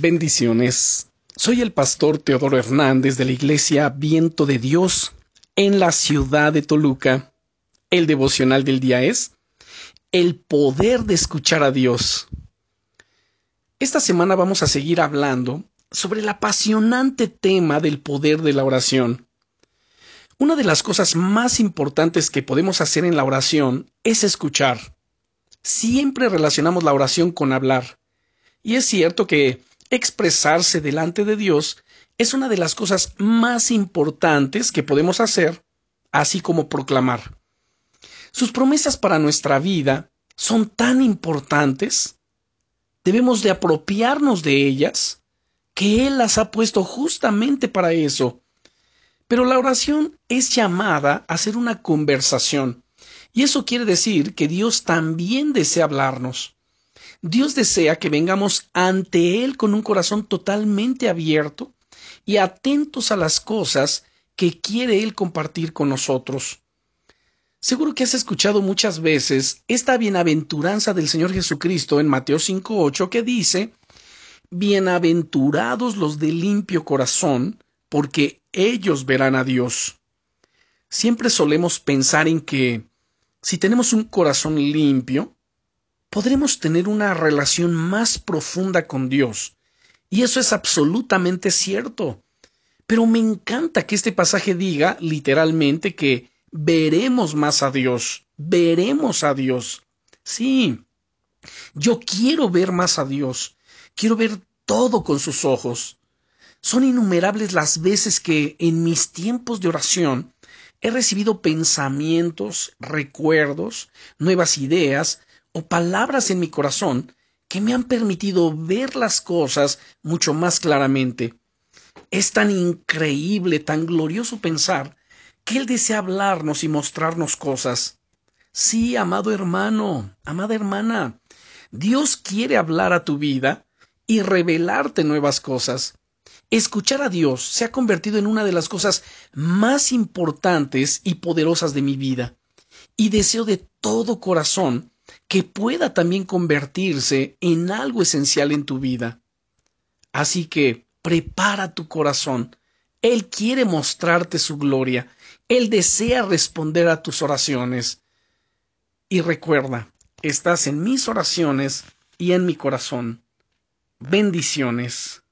Bendiciones. Soy el pastor Teodoro Hernández de la iglesia Viento de Dios en la ciudad de Toluca. El devocional del día es El poder de escuchar a Dios. Esta semana vamos a seguir hablando sobre el apasionante tema del poder de la oración. Una de las cosas más importantes que podemos hacer en la oración es escuchar. Siempre relacionamos la oración con hablar. Y es cierto que expresarse delante de Dios es una de las cosas más importantes que podemos hacer, así como proclamar. Sus promesas para nuestra vida son tan importantes, debemos de apropiarnos de ellas, que Él las ha puesto justamente para eso. Pero la oración es llamada a ser una conversación, y eso quiere decir que Dios también desea hablarnos. Dios desea que vengamos ante Él con un corazón totalmente abierto y atentos a las cosas que quiere Él compartir con nosotros. Seguro que has escuchado muchas veces esta bienaventuranza del Señor Jesucristo en Mateo 5.8 que dice, Bienaventurados los de limpio corazón, porque ellos verán a Dios. Siempre solemos pensar en que si tenemos un corazón limpio, podremos tener una relación más profunda con Dios. Y eso es absolutamente cierto. Pero me encanta que este pasaje diga literalmente que veremos más a Dios, veremos a Dios. Sí, yo quiero ver más a Dios, quiero ver todo con sus ojos. Son innumerables las veces que en mis tiempos de oración he recibido pensamientos, recuerdos, nuevas ideas palabras en mi corazón que me han permitido ver las cosas mucho más claramente. Es tan increíble, tan glorioso pensar que Él desea hablarnos y mostrarnos cosas. Sí, amado hermano, amada hermana, Dios quiere hablar a tu vida y revelarte nuevas cosas. Escuchar a Dios se ha convertido en una de las cosas más importantes y poderosas de mi vida, y deseo de todo corazón que pueda también convertirse en algo esencial en tu vida. Así que prepara tu corazón. Él quiere mostrarte su gloria. Él desea responder a tus oraciones. Y recuerda, estás en mis oraciones y en mi corazón. Bendiciones.